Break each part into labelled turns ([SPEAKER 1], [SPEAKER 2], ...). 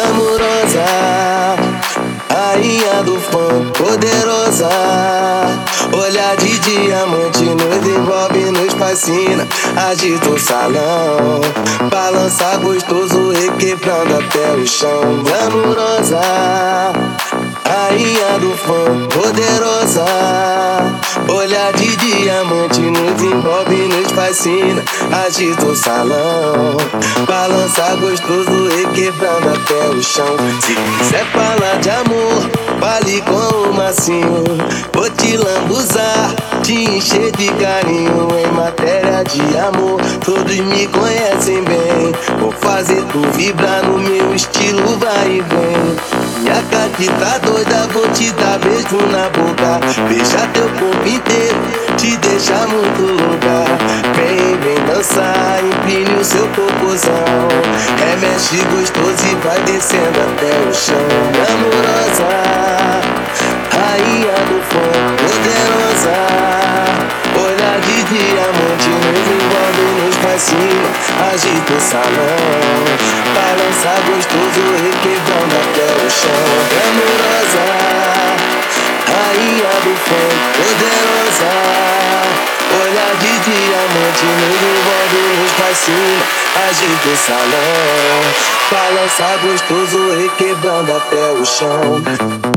[SPEAKER 1] glamurosa, rainha do funk poderosa. Olhar de diamante nos envolve, nos fascina. Agita o salão, balança gostoso, requebrando até o chão. Glamurosa, rainha do funk poderosa. Olhar de diamante nos envolve, nos fascina. Agita o salão, balança gostoso, requebrando até o chão. Se quiser falar de amor, fale com o macio. Vou te lambuzar, te encher de carinho. Em matéria de amor, todos me conhecem bem. Vou fazer tu vibrar no meu estilo, vai e vem. Minha gata tá doida, vou te dar beijo na boca. Beija teu corpo inteiro, te deixar muito lugar. Vem, vem dançar, empine o seu popozão. Remexe gostoso e vai descendo até o chão. Amorosa, rainha do fogo, poderosa. Olhar de diamante nos envolve, nos fascina. Agita o salão, balança gostoso, requebrando até o chão. Amorosa, rainha do fogo, poderosa. Diamante nos envolve, nos fascina. Agita o salão, balança gostoso, requebrando até o chão.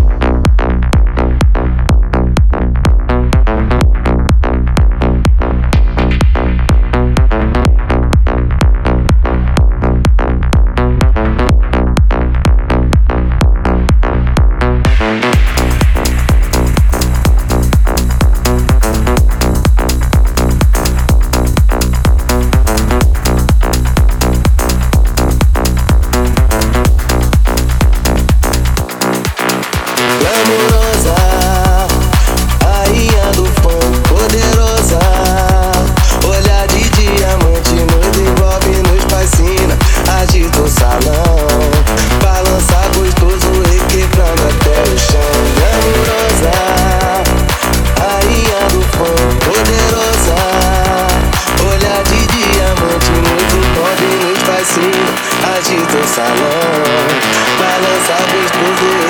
[SPEAKER 1] salão. Balança a vez por